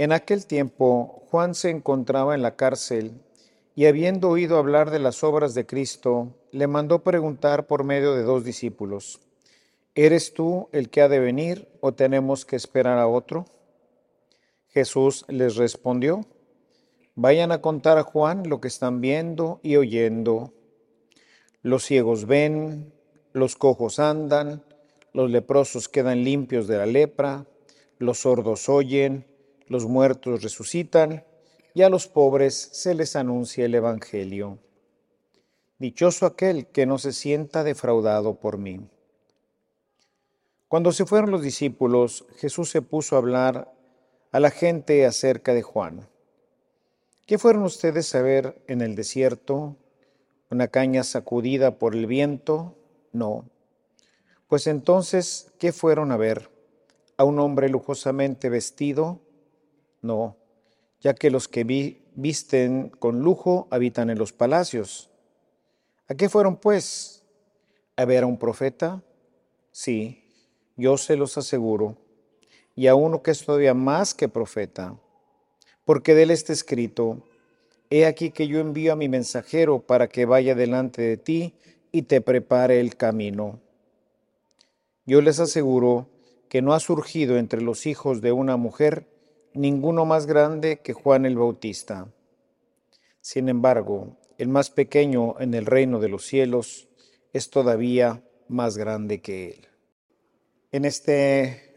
En aquel tiempo Juan se encontraba en la cárcel y habiendo oído hablar de las obras de Cristo, le mandó preguntar por medio de dos discípulos, ¿eres tú el que ha de venir o tenemos que esperar a otro? Jesús les respondió, vayan a contar a Juan lo que están viendo y oyendo. Los ciegos ven, los cojos andan, los leprosos quedan limpios de la lepra, los sordos oyen, los muertos resucitan y a los pobres se les anuncia el Evangelio. Dichoso aquel que no se sienta defraudado por mí. Cuando se fueron los discípulos, Jesús se puso a hablar a la gente acerca de Juan. ¿Qué fueron ustedes a ver en el desierto? ¿Una caña sacudida por el viento? No. Pues entonces, ¿qué fueron a ver? ¿A un hombre lujosamente vestido? No, ya que los que visten con lujo habitan en los palacios. ¿A qué fueron, pues? ¿A ver a un profeta? Sí, yo se los aseguro, y a uno que es todavía más que profeta, porque de él está escrito, He aquí que yo envío a mi mensajero para que vaya delante de ti y te prepare el camino. Yo les aseguro que no ha surgido entre los hijos de una mujer ninguno más grande que Juan el Bautista. Sin embargo, el más pequeño en el reino de los cielos es todavía más grande que él. En este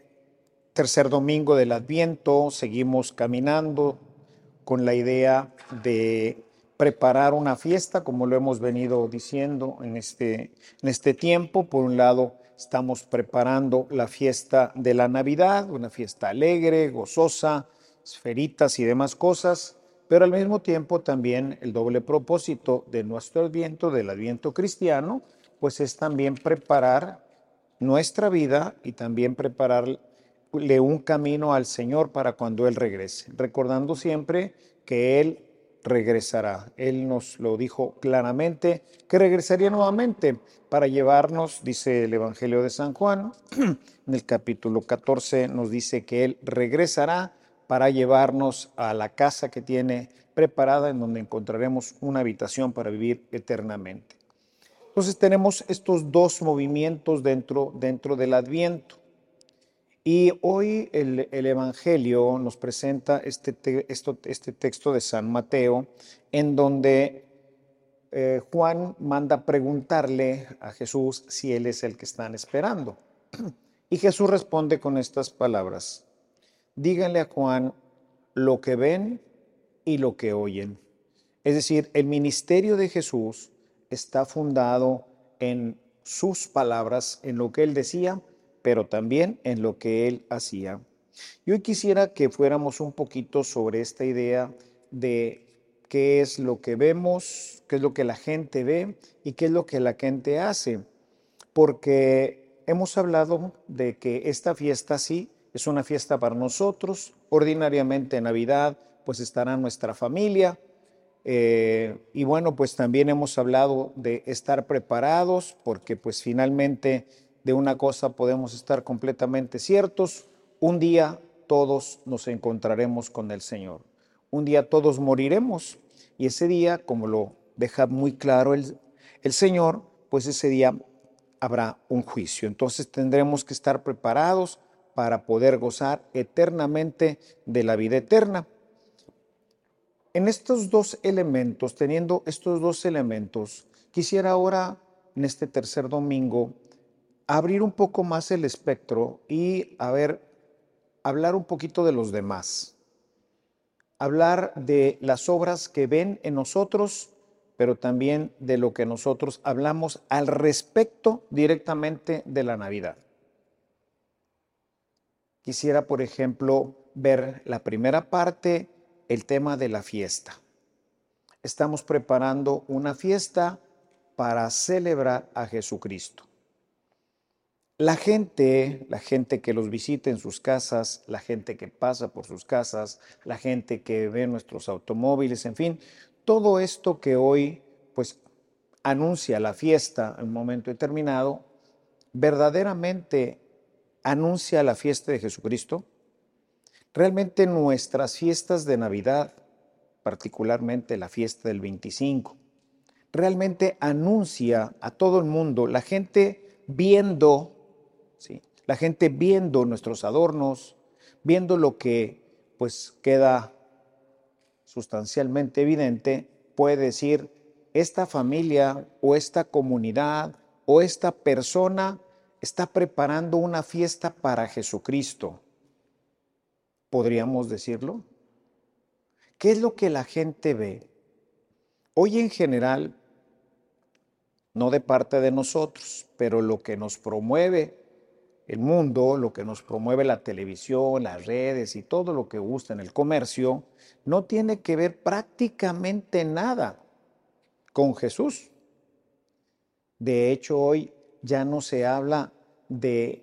tercer domingo del Adviento seguimos caminando con la idea de preparar una fiesta, como lo hemos venido diciendo en este, en este tiempo. Por un lado, Estamos preparando la fiesta de la Navidad, una fiesta alegre, gozosa, esferitas y demás cosas, pero al mismo tiempo también el doble propósito de nuestro adviento, del adviento cristiano, pues es también preparar nuestra vida y también prepararle un camino al Señor para cuando Él regrese, recordando siempre que Él regresará. Él nos lo dijo claramente, que regresaría nuevamente para llevarnos, dice el Evangelio de San Juan, en el capítulo 14 nos dice que Él regresará para llevarnos a la casa que tiene preparada en donde encontraremos una habitación para vivir eternamente. Entonces tenemos estos dos movimientos dentro, dentro del adviento. Y hoy el, Evangelio nos presenta este, este, texto de San Mateo, en donde eh, Juan manda preguntarle a Jesús si él es el que están esperando. Y Jesús responde con estas palabras, díganle a Juan lo que ven y lo que oyen. Es decir, el ministerio de Jesús está fundado en sus palabras, en lo que él decía pero también en lo que él hacía. Yo quisiera que fuéramos un poquito sobre esta idea de qué es lo que vemos, qué es lo que la gente ve y qué es lo que la gente hace, porque hemos hablado de que esta fiesta sí es una fiesta para nosotros, ordinariamente en Navidad pues estará nuestra familia, eh, y bueno, pues también hemos hablado de estar preparados, porque pues finalmente de una cosa podemos estar completamente ciertos, un día todos nos encontraremos con el Señor. Un día todos moriremos y ese día, como lo deja muy claro el, el Señor, pues ese día habrá un juicio. Entonces tendremos que estar preparados para poder gozar eternamente de la vida eterna. En estos dos elementos, teniendo estos dos elementos, quisiera ahora, en este tercer domingo, abrir un poco más el espectro y, a ver, hablar un poquito de los demás. Hablar de las obras que ven en nosotros, pero también de lo que nosotros hablamos al respecto directamente de la Navidad. Quisiera, por ejemplo, ver la primera parte, el tema de la fiesta. Estamos preparando una fiesta para celebrar a Jesucristo. La gente, la gente que los visita en sus casas, la gente que pasa por sus casas, la gente que ve nuestros automóviles, en fin, todo esto que hoy pues anuncia la fiesta en un momento determinado, verdaderamente anuncia la fiesta de Jesucristo. realmente nuestras fiestas de Navidad, particularmente la fiesta del 25, realmente anuncia a todo el mundo, la gente viendo, la gente viendo nuestros adornos, viendo lo que pues queda sustancialmente evidente, puede decir, esta familia o esta comunidad o esta persona está preparando una fiesta para Jesucristo. ¿Podríamos decirlo? ¿Qué es lo que la gente ve? Hoy en general, no de parte de nosotros, pero lo que nos promueve el mundo, lo que nos promueve la televisión, las redes y todo lo que gusta en el comercio, no tiene que ver prácticamente nada con Jesús. De hecho, hoy ya no se habla de,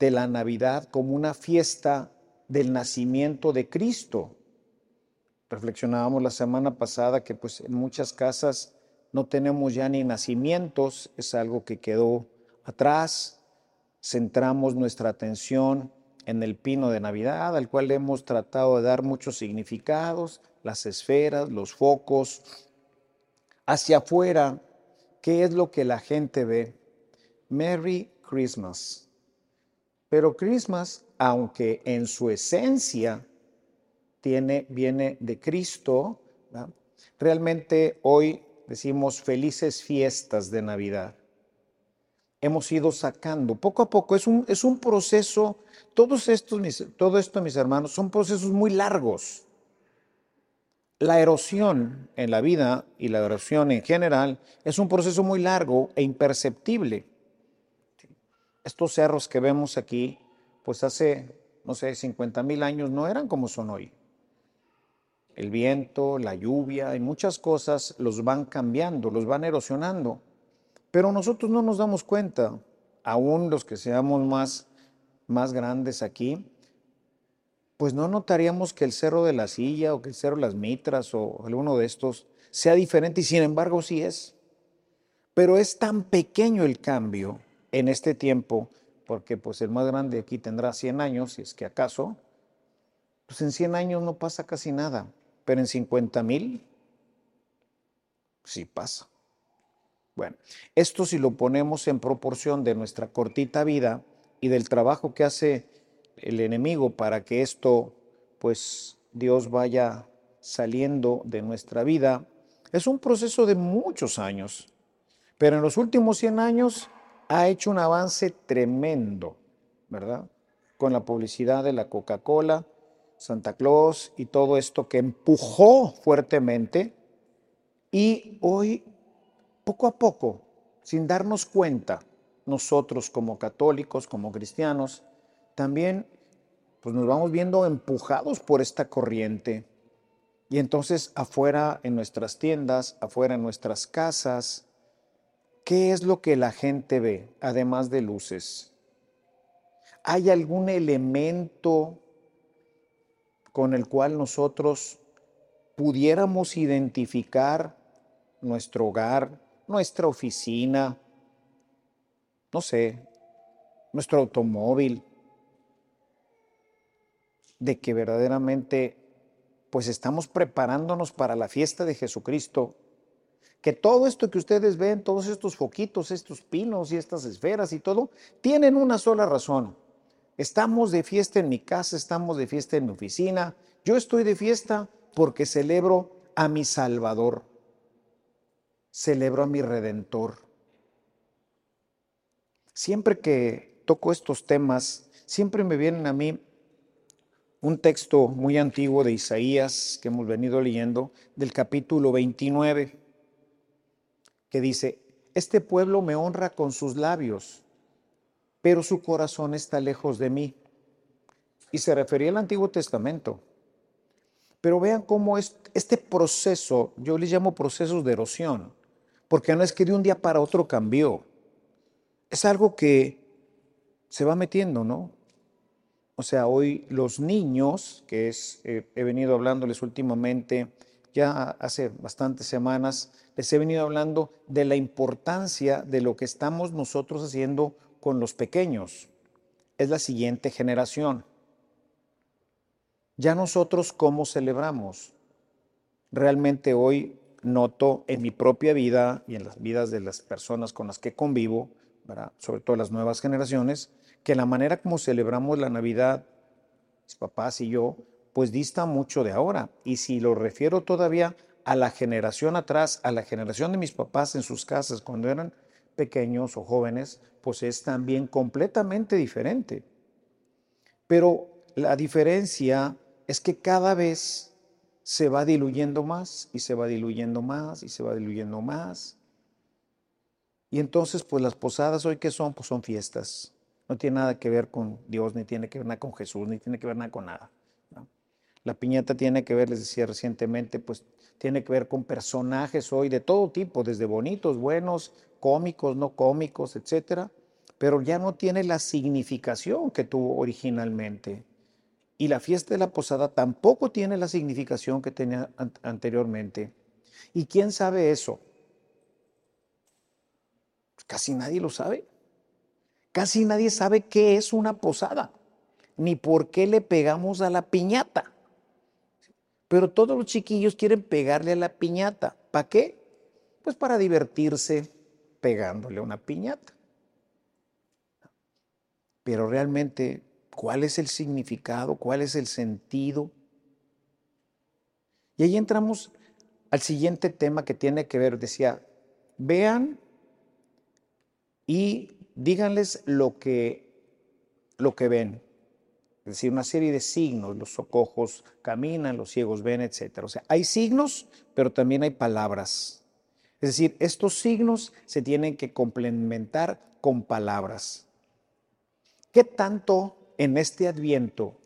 la Navidad como una fiesta del nacimiento de Cristo. Reflexionábamos la semana pasada que pues en muchas casas no tenemos ya ni nacimientos, es algo que quedó atrás. Centramos nuestra atención en el pino de Navidad, al cual hemos tratado de dar muchos significados, las esferas, los focos. Hacia afuera, ¿qué es lo que la gente ve? Merry Christmas. Pero Christmas, aunque en su esencia tiene, viene de Cristo, realmente hoy decimos felices fiestas de Navidad. Hemos ido sacando poco a poco, es un, es un proceso, todos estos, todo esto, mis hermanos, son procesos muy largos. La erosión en la vida y la erosión en general es un proceso muy largo e imperceptible. Estos cerros que vemos aquí, pues hace, no sé, 50 mil años no eran como son hoy el viento, la lluvia y muchas cosas los van cambiando, los van erosionando. Pero nosotros no nos damos cuenta, aún los que seamos más, más grandes aquí, pues no notaríamos que el cerro de la silla o que el cerro de las mitras o alguno de estos sea diferente y sin embargo sí es. Pero es tan pequeño el cambio en este tiempo, porque pues el más grande aquí tendrá 100 años, si es que acaso, pues en 100 años no pasa casi nada pero en 50 mil sí pasa. Bueno, esto si lo ponemos en proporción de nuestra cortita vida y del trabajo que hace el enemigo para que esto, pues Dios vaya saliendo de nuestra vida, es un proceso de muchos años, pero en los últimos 100 años ha hecho un avance tremendo, ¿verdad? Con la publicidad de la Coca-Cola, Santa Claus y todo esto que empujó fuertemente y hoy, poco a poco, sin darnos cuenta, nosotros como católicos, como cristianos, también pues nos vamos viendo empujados por esta corriente. Y entonces afuera en nuestras tiendas, afuera en nuestras casas, ¿qué es lo que la gente ve, además de luces? ¿Hay algún elemento con el cual nosotros pudiéramos identificar nuestro hogar, nuestra oficina, no sé, nuestro automóvil, de que verdaderamente pues estamos preparándonos para la fiesta de Jesucristo, que todo esto que ustedes ven, todos estos foquitos, estos pinos y estas esferas y todo, tienen una sola razón, Estamos de fiesta en mi casa, estamos de fiesta en mi oficina. Yo estoy de fiesta porque celebro a mi Salvador, celebro a mi Redentor. Siempre que toco estos temas, siempre me vienen a mí un texto muy antiguo de Isaías que hemos venido leyendo, del capítulo 29, que dice, este pueblo me honra con sus labios pero su corazón está lejos de mí. Y se refería al Antiguo Testamento. Pero vean cómo es, este proceso, yo le llamo procesos de erosión, porque no es que de un día para otro cambió. Es algo que se va metiendo, ¿no? O sea, hoy los niños, que eh, he venido hablándoles últimamente, ya hace bastantes semanas, les he venido hablando de la importancia de lo que estamos nosotros haciendo con los pequeños. Es la siguiente generación. ya nosotros cómo celebramos. Realmente hoy noto en mi propia vida y en las vidas de las personas con las que convivo, sobre todo las nuevas generaciones, que la manera como celebramos la Navidad, mis papás y yo, pues dista mucho de ahora. Y si lo refiero todavía a la generación atrás, a la generación de mis papás en sus casas cuando eran pequeños o jóvenes, pues es también completamente diferente. Pero la diferencia es que cada vez se va diluyendo más y se va diluyendo más y se va diluyendo más. Y entonces, pues las posadas hoy que son, pues son fiestas. No tiene nada que ver con Dios, ni tiene que ver nada con Jesús, ni tiene que ver nada con nada. La piñata tiene que ver, les decía recientemente, pues tiene que ver con personajes hoy de todo tipo, desde bonitos, buenos, cómicos, no cómicos, etcétera, pero ya no tiene la significación que tuvo originalmente. Y la fiesta de la posada tampoco tiene la significación que tenía anteriormente. ¿Y quién sabe eso? Casi nadie lo sabe. Casi nadie sabe qué es una posada, ni por qué le pegamos a la piñata. Pero todos los chiquillos quieren pegarle a la piñata. ¿Para qué? Pues para divertirse pegándole a una piñata. Pero realmente ¿Cuál es el significado? ¿Cuál es el sentido? Y ahí entramos al siguiente tema que tiene que ver, decía, vean y díganles lo que, lo que ven. Es decir, una serie de signos, los socojos caminan, los ciegos ven, etc. O sea, hay signos, pero también hay palabras. Es decir, estos signos se tienen que complementar con palabras. ¿Qué tanto en este adviento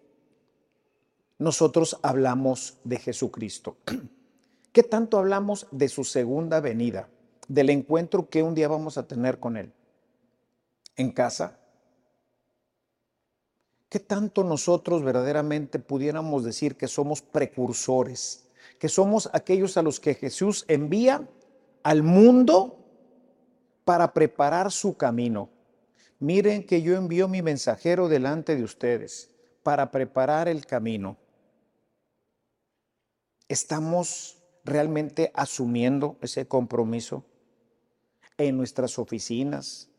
nosotros hablamos de Jesucristo? ¿Qué tanto hablamos de su segunda venida, del encuentro que un día vamos a tener con Él? ¿En casa? ¿Qué tanto nosotros verdaderamente pudiéramos decir que somos precursores, que somos aquellos a los que Jesús envía al mundo para preparar su camino? Miren que yo envío mi mensajero delante de ustedes para preparar el camino. ¿Estamos realmente asumiendo ese compromiso en nuestras oficinas,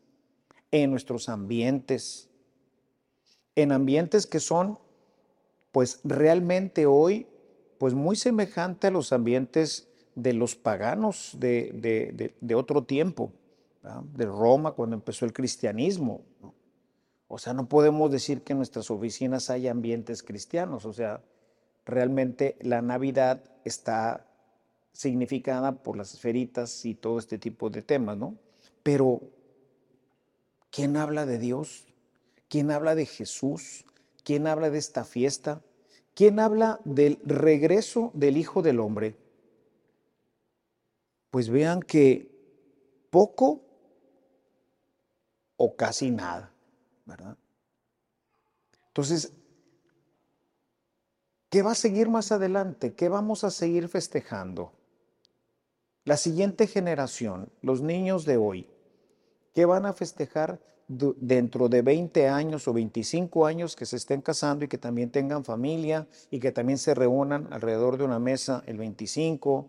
en nuestros ambientes, en ambientes que son pues realmente hoy pues muy semejante a los ambientes de los paganos de, de otro tiempo? De Roma cuando empezó el cristianismo. O sea, no podemos decir que en nuestras oficinas hay ambientes cristianos. O sea, realmente la Navidad está significada por las esferitas y todo este tipo de temas, ¿no? Pero, ¿quién habla de Dios? ¿Quién habla de Jesús? ¿Quién habla de esta fiesta? ¿Quién habla del regreso del Hijo del Hombre? Pues vean que poco o casi nada, ¿verdad? Entonces, ¿qué va a seguir más adelante? ¿Qué vamos a seguir festejando? La siguiente generación, los niños de hoy, ¿qué van a festejar dentro de 20 años o 25 años que se estén casando y que también tengan familia y que también se reúnan alrededor de una mesa el 25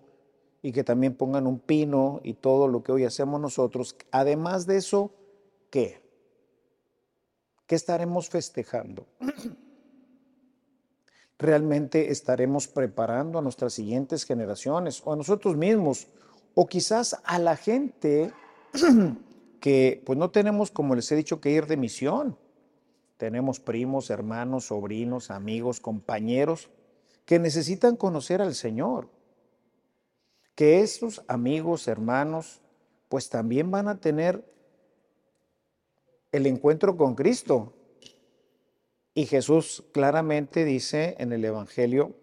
y que también pongan un pino y todo lo que hoy hacemos nosotros? Además de eso, qué? ¿Qué estaremos festejando? ¿Realmente estaremos preparando a nuestras siguientes generaciones o a nosotros mismos? O quizás a la gente que pues no tenemos, como les he dicho, que ir de misión. Tenemos primos, hermanos, sobrinos, amigos, compañeros que necesitan conocer al Señor. Que esos amigos, hermanos, pues también van a tener el encuentro con Cristo. Y Jesús claramente dice en el Evangelio,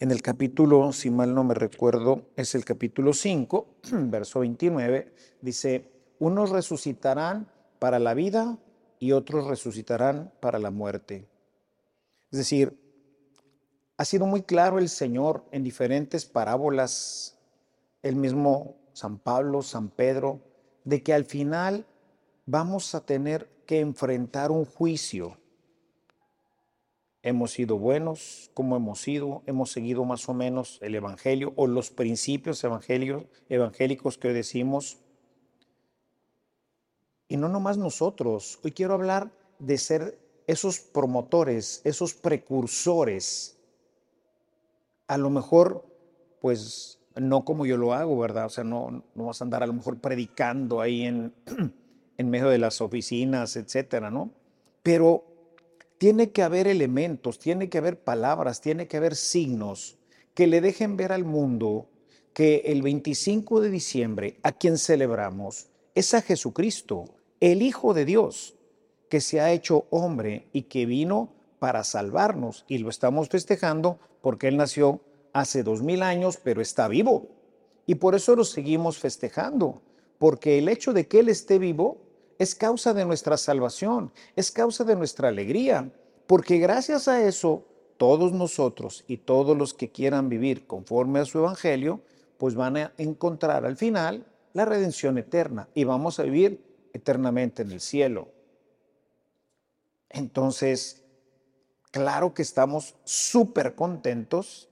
en el capítulo, si mal no me recuerdo, es el capítulo 5, verso 29, dice, unos resucitarán para la vida y otros resucitarán para la muerte. Es decir, ha sido muy claro el Señor en diferentes parábolas, el mismo San Pablo, San Pedro, de que al final vamos a tener que enfrentar un juicio. hemos sido buenos, cómo hemos sido, hemos seguido más o menos el Evangelio o los principios evangélicos que hoy decimos. Y no nomás nosotros, hoy quiero hablar de ser esos promotores, esos precursores. A lo mejor, pues no como yo lo hago, ¿verdad? O sea, no, no vas a andar a lo mejor predicando ahí en, en medio de las oficinas, etcétera, ¿no? Pero tiene que haber elementos, tiene que haber palabras, tiene que haber signos que le dejen ver al mundo que el 25 de diciembre, a quien celebramos, es a Jesucristo, el Hijo de Dios, que se ha hecho hombre y que vino para salvarnos. Y lo estamos festejando porque Él nació hace dos mil años, pero está vivo. Y por eso lo seguimos festejando, porque el hecho de que Él esté vivo es causa de nuestra salvación, es causa de nuestra alegría, porque gracias a eso todos nosotros y todos los que quieran vivir conforme a su evangelio, pues van a encontrar al final la redención eterna y vamos a vivir eternamente en el cielo. Entonces, claro que estamos súper contentos,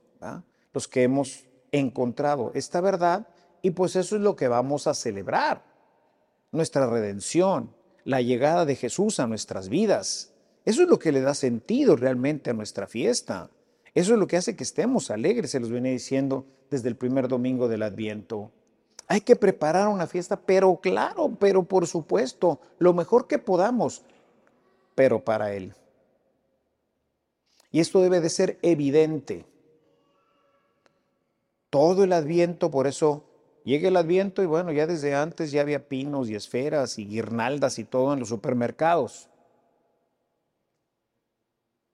los que hemos encontrado esta verdad, y pues eso es lo que vamos a celebrar nuestra redención, la llegada de Jesús a nuestras vidas. Eso es lo que le da sentido realmente a nuestra fiesta. Eso es lo que hace que estemos alegres, se los viene diciendo desde el primer domingo del Adviento. Hay que preparar una fiesta, pero claro, pero por supuesto, lo mejor que podamos, pero para Él. Y esto debe de ser evidente. Todo el Adviento, por eso Llega el Adviento y bueno, ya desde antes ya había pinos y esferas y guirnaldas y todo en los supermercados.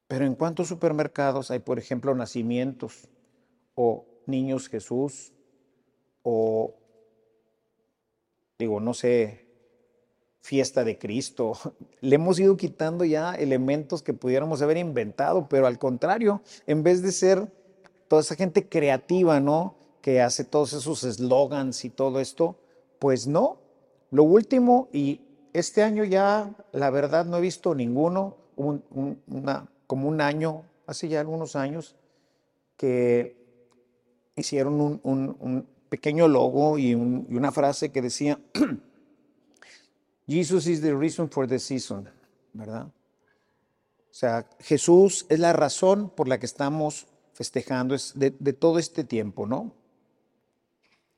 Pero en cuántos supermercados hay, por ejemplo, nacimientos o niños Jesús o, digo, no sé, fiesta de Cristo. Le hemos ido quitando ya elementos que pudiéramos haber inventado, pero al contrario, en vez de ser toda esa gente creativa, ¿no? Que hace todos esos eslogans y todo esto, pues no. Lo último, y este año ya la verdad no he visto ninguno, como un año, hace ya algunos años, que hicieron un, pequeño logo y, una frase que decía, Jesus is the reason for the season, ¿verdad? O sea, Jesús es la razón por la que estamos festejando es de, de todo este tiempo, ¿no?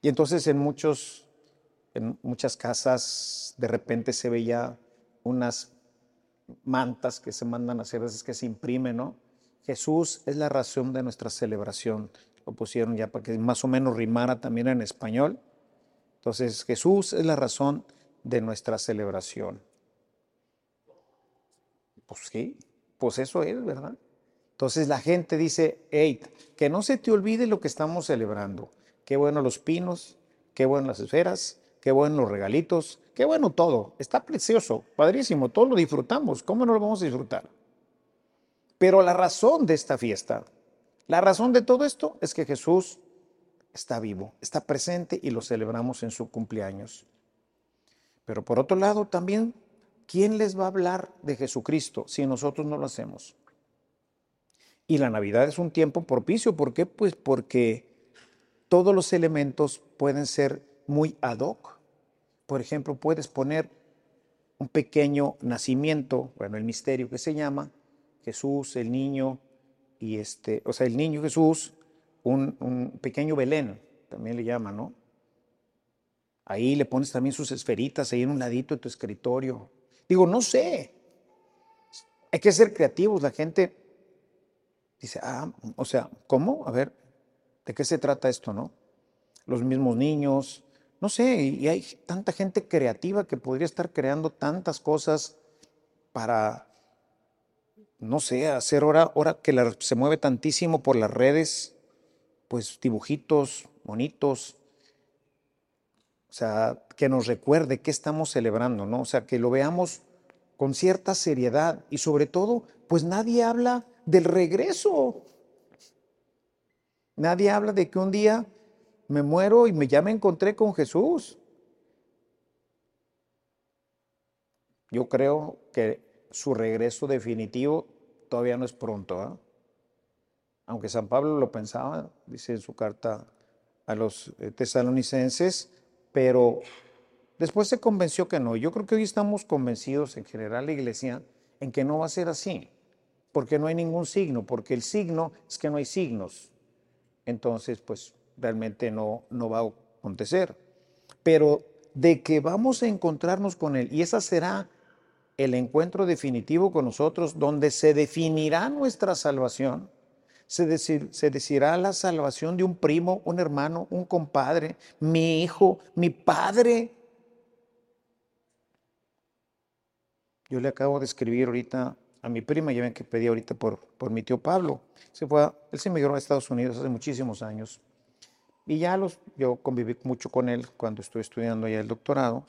Y entonces en, muchos, en muchas casas de repente se veía unas mantas que se mandan a hacer, veces que se imprimen, ¿no? Jesús es la razón de nuestra celebración. Lo pusieron ya para que más o menos rimara también en español. Entonces, Jesús es la razón de nuestra celebración. Pues sí, pues eso es, ¿verdad? Entonces la gente dice, hey, que no se te olvide lo que estamos celebrando qué bueno los pinos, qué bueno las esferas, qué bueno los regalitos, qué bueno todo. Está precioso, padrísimo, todos lo disfrutamos. ¿Cómo no lo vamos a disfrutar? Pero la razón de esta fiesta, la razón de todo esto es que Jesús está vivo, está presente y lo celebramos en su cumpleaños. Pero por otro lado, también, ¿quién les va a hablar de Jesucristo si nosotros no lo hacemos? Y la Navidad es un tiempo propicio. ¿Por qué? Pues porque todos los elementos pueden ser muy ad hoc. Por ejemplo, puedes poner un pequeño nacimiento, bueno, el misterio que se llama Jesús, el niño, y este, o sea, el niño Jesús, un, pequeño Belén, también le llaman, ¿no? Ahí le pones también sus esferitas ahí en un ladito de tu escritorio. Digo, no sé. Hay que ser creativos. La gente dice, ah, o sea, ¿cómo? A ver, ¿De qué se trata esto, no? Los mismos niños, no sé, y hay tanta gente creativa que podría estar creando tantas cosas para, no sé, hacer ahora, ahora que se mueve tantísimo por las redes, pues dibujitos bonitos, o sea, que nos recuerde qué estamos celebrando, ¿no? O sea, que lo veamos con cierta seriedad y sobre todo, pues nadie habla del regreso. Nadie habla de que un día me muero y me, ya me encontré con Jesús. Yo creo que su regreso definitivo todavía no es pronto. ¿ah? Aunque San Pablo lo pensaba, dice en su carta a los eh, tesalonicenses, pero después se convenció que no. Yo creo que hoy estamos convencidos en general la iglesia en que no va a ser así, porque no hay ningún signo, porque el signo es que no hay signos. Entonces, pues realmente no, no va a acontecer. Pero de que vamos a encontrarnos con Él, y esa será el encuentro definitivo con nosotros, donde se definirá nuestra salvación, se, se decirá la salvación de un primo, un hermano, un compadre, mi hijo, mi padre. Yo le acabo de escribir ahorita a mi prima, ya ven que pedí ahorita por, por mi tío Pablo. Se fue él se emigró a Estados Unidos hace muchísimos años. Y ya los, yo conviví mucho con él cuando estuve estudiando ya el doctorado.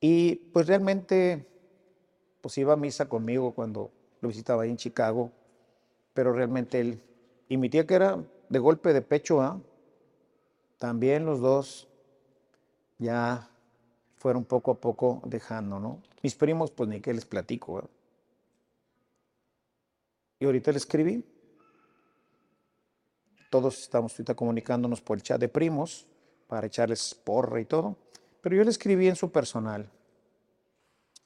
Y pues realmente, pues iba a misa conmigo cuando lo visitaba ahí en Chicago, pero realmente él, y mi tía que era de golpe de pecho, ¿ah? también los dos ya fueron poco a poco dejando, ¿no? Mis primos, pues ni que les platico. Y ahorita le escribí. Todos estamos ahorita comunicándonos por el chat de primos para echarles porra y todo. Pero yo le escribí en su personal.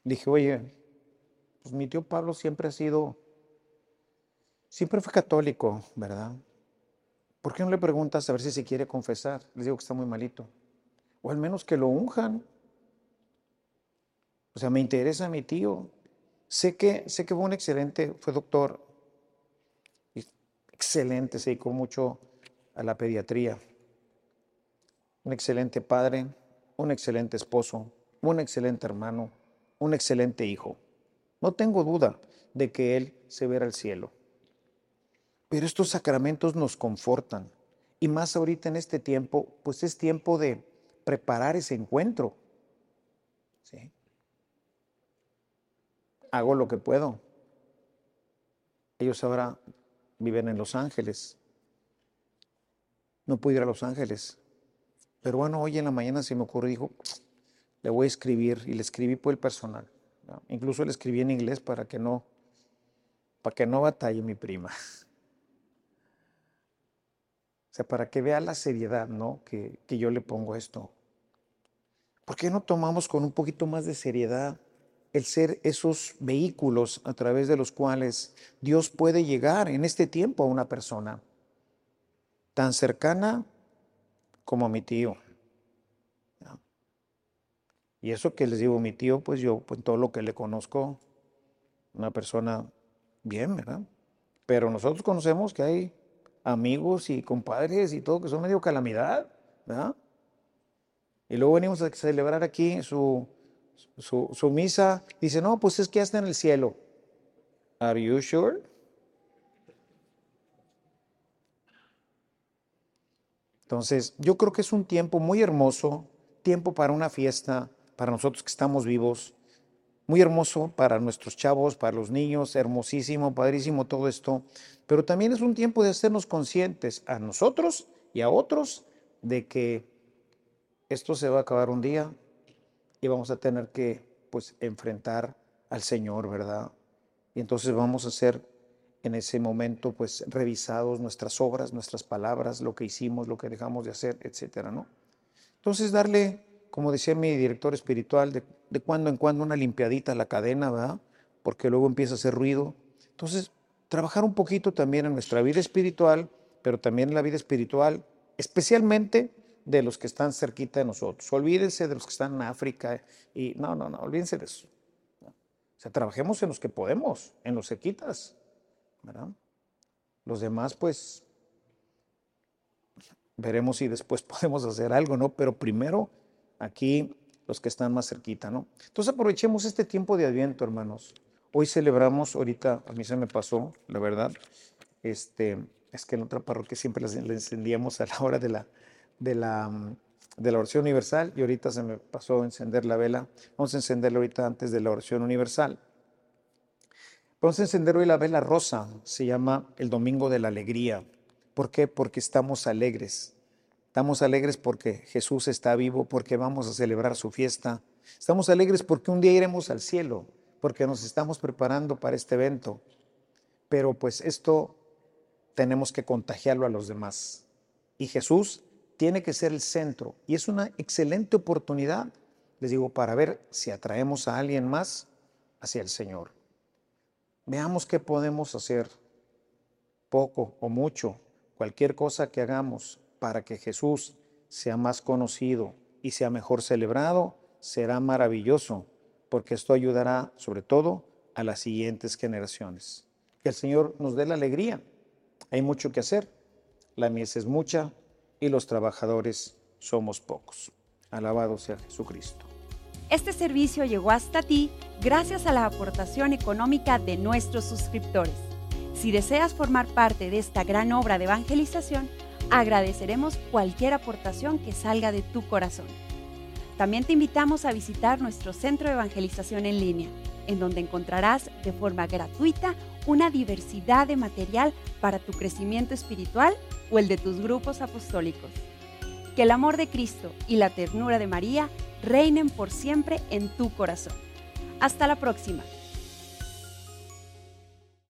Dije, oye, pues mi tío Pablo siempre ha sido, siempre fue católico, ¿verdad? ¿Por qué no le preguntas a ver si se quiere confesar? Les digo que está muy malito. O al menos que lo unjan. O sea, me interesa mi tío. Sé que, sé que fue un excelente, fue doctor, excelente, se dedicó mucho a la pediatría. Un excelente padre, un excelente esposo, un excelente hermano, un excelente hijo. No tengo duda de que Él se verá al cielo. Pero estos sacramentos nos confortan. Y más ahorita en este tiempo, pues es tiempo de preparar ese encuentro. ¿Sí? Hago lo que puedo. Ellos ahora viven en Los Ángeles. No pude ir a Los Ángeles. Pero bueno, hoy en la mañana se me ocurrió, dijo, le voy a escribir y le escribí por el personal. Incluso le escribí en inglés para que no, para que no batalle mi prima. O sea, para que vea la seriedad, ¿no? Que, que yo le pongo esto. ¿Por qué no tomamos con un poquito más de seriedad el ser esos vehículos a través de los cuales Dios puede llegar en este tiempo a una persona tan cercana como mi tío. Y eso que les digo, mi tío, pues yo, pues todo lo que le conozco, una persona bien, ¿verdad? Pero nosotros conocemos que hay amigos y compadres y todo que son medio calamidad, ¿verdad? Y luego venimos a celebrar aquí su, su, misa, dice, no, pues es que ya está en el cielo. ¿Are you sure? Entonces, yo creo que es un tiempo muy hermoso, tiempo para una fiesta, para nosotros que estamos vivos, muy hermoso para nuestros chavos, para los niños, hermosísimo, padrísimo todo esto, pero también es un tiempo de hacernos conscientes a nosotros y a otros de que esto se va a acabar un día, y vamos a tener que pues enfrentar al Señor, ¿verdad? Y entonces vamos a ser en ese momento pues revisados nuestras obras, nuestras palabras, lo que hicimos, lo que dejamos de hacer, etcétera, ¿no? Entonces darle, como decía mi director espiritual, de, de cuando en cuando una limpiadita a la cadena, ¿verdad? Porque luego empieza a hacer ruido. Entonces, trabajar un poquito también en nuestra vida espiritual, pero también en la vida espiritual, especialmente de los que están cerquita de nosotros. Olvídense de los que están en África y no, no, no, olvídense de eso. O sea, trabajemos en los que podemos, en los cerquitas, ¿verdad? Los demás, pues, veremos si después podemos hacer algo, ¿no? Pero primero, aquí, los que están más cerquita, ¿no? Entonces aprovechemos este tiempo de Adviento, hermanos. Hoy celebramos, ahorita a mí se me pasó, la verdad, este, es que en otra parroquia siempre le encendíamos a la hora de la, de la, de la oración universal y ahorita se me pasó a encender la vela. Vamos a encenderla ahorita antes de la oración universal. Vamos a encender hoy la vela rosa, se llama el Domingo de la Alegría. ¿Por qué? Porque estamos alegres. Estamos alegres porque Jesús está vivo, porque vamos a celebrar su fiesta. Estamos alegres porque un día iremos al cielo, porque nos estamos preparando para este evento. Pero pues esto tenemos que contagiarlo a los demás. Y Jesús tiene que ser el centro. Y es una excelente oportunidad, les digo, para ver si atraemos a alguien más hacia el Señor. Veamos qué podemos hacer, poco o mucho, cualquier cosa que hagamos para que Jesús sea más conocido y sea mejor celebrado, será maravilloso, porque esto ayudará sobre todo a las siguientes generaciones. Que el Señor nos dé la alegría. Hay mucho que hacer. La mies es mucha y los trabajadores somos pocos. Alabado sea Jesucristo. Este servicio llegó hasta ti gracias a la aportación económica de nuestros suscriptores. Si deseas formar parte de esta gran obra de evangelización, agradeceremos cualquier aportación que salga de tu corazón. También te invitamos a visitar nuestro centro de evangelización en línea, en donde encontrarás de forma gratuita una diversidad de material para tu crecimiento espiritual o el de tus grupos apostólicos. Que el amor de Cristo y la ternura de María reinen por siempre en tu corazón. Hasta la próxima.